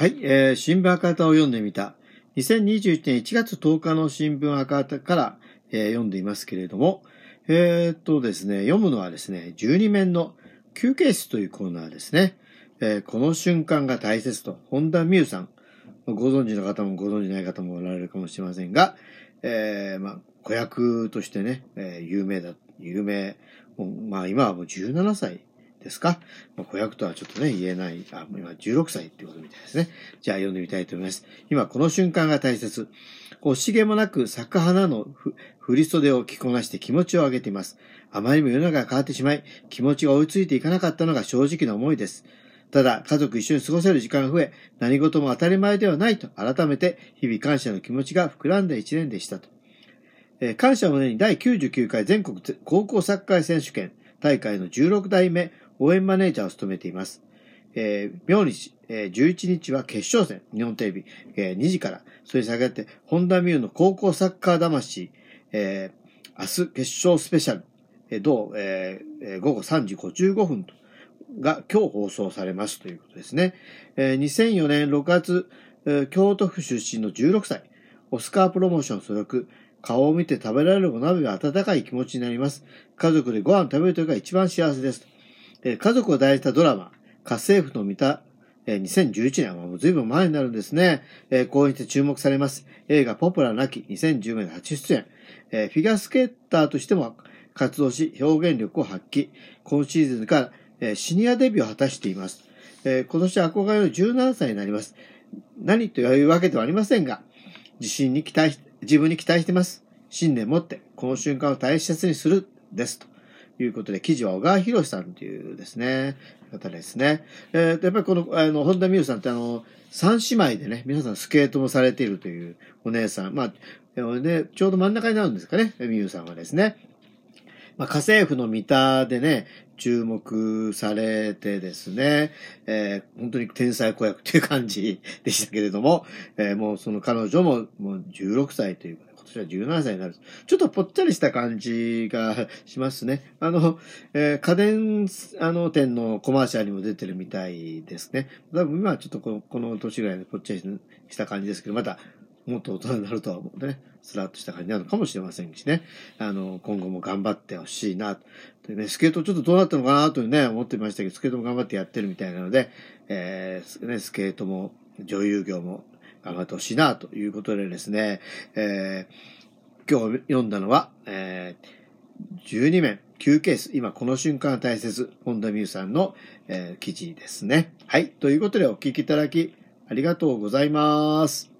はい、えー、新聞赤旗を読んでみた。2021年1月10日の新聞赤旗から、えー、読んでいますけれども、えー、っとですね、読むのはですね、12面の休憩室というコーナーですね。えー、この瞬間が大切と、本田美優さん。ご存知の方もご存知ない方もおられるかもしれませんが、えー、まあ、子役としてね、え、有名だ、有名、まあ今はもう17歳ですか、まあ、子役とはちょっとね、言えない、あ、今16歳ってことみたいですね。じゃあ読んでみたいと思います。今この瞬間が大切。惜しげもなく咲く花の振り袖を着こなして気持ちを上げています。あまりにも世の中が変わってしまい、気持ちが追いついていかなかったのが正直な思いです。ただ、家族一緒に過ごせる時間が増え、何事も当たり前ではないと改めて日々感謝の気持ちが膨らんだ一年でしたと。えー、感謝を胸に第99回全国高校サッカー選手権大会の16代目応援マネージャーを務めています。えー、明日、えー、11日は決勝戦、日本テレビ、えー、2時から、それに先立って、本田美優の高校サッカー魂、えー、明日決勝スペシャル、えー、同、えー、午後3時55分と、が今日放送されますということですね。えー、2004年6月、えー、京都府出身の16歳、オスカープロモーション所属、顔を見て食べられるお鍋が温かい気持ちになります。家族でご飯食べるときが一番幸せです。家族を題したドラマ、家政婦の見た、えー、2011年はもう随分前になるんですね。えー、こうして注目されます。映画ポプラなき2010年初出演。え、フィギュアスケーターとしても活動し、表現力を発揮。今シーズンから、え、シニアデビューを果たしています。え、今年憧れの17歳になります。何というわけではありませんが、自信に期待し自分に期待しています。信念持って、この瞬間を大切にする、です。ということで、記事は小川博さんというですね、方ですね。えー、やっぱりこの、あの、本田美優さんってあの、三姉妹でね、皆さんスケートもされているというお姉さん。まあ、ね、ちょうど真ん中になるんですかね、美優さんはですね。まあ、家政婦の三田でね、注目されてですね、えー、本当に天才子役っていう感じでしたけれども、えー、もうその彼女ももう16歳という年は17歳になる。ちょっとぽっちゃりした感じがしますね。あの、えー、家電、あの、店のコマーシャルにも出てるみたいですね。多分今はちょっとこのこの年ぐらいでぽっちゃりした感じですけど、また、もっと大人になるとは思うね、スラッとした感じになるかもしれませんしね。あの、今後も頑張ってほしいな。とね、スケートちょっとどうなったのかなというね、思ってましたけど、スケートも頑張ってやってるみたいなので、えー、ね、スケートも女優業も頑張ってほしいな、ということでですね、えー、今日読んだのは、えー、12面、9ケース、今この瞬間大切、本田美優さんの、えー、記事ですね。はい。ということでお聞きいただき、ありがとうございます。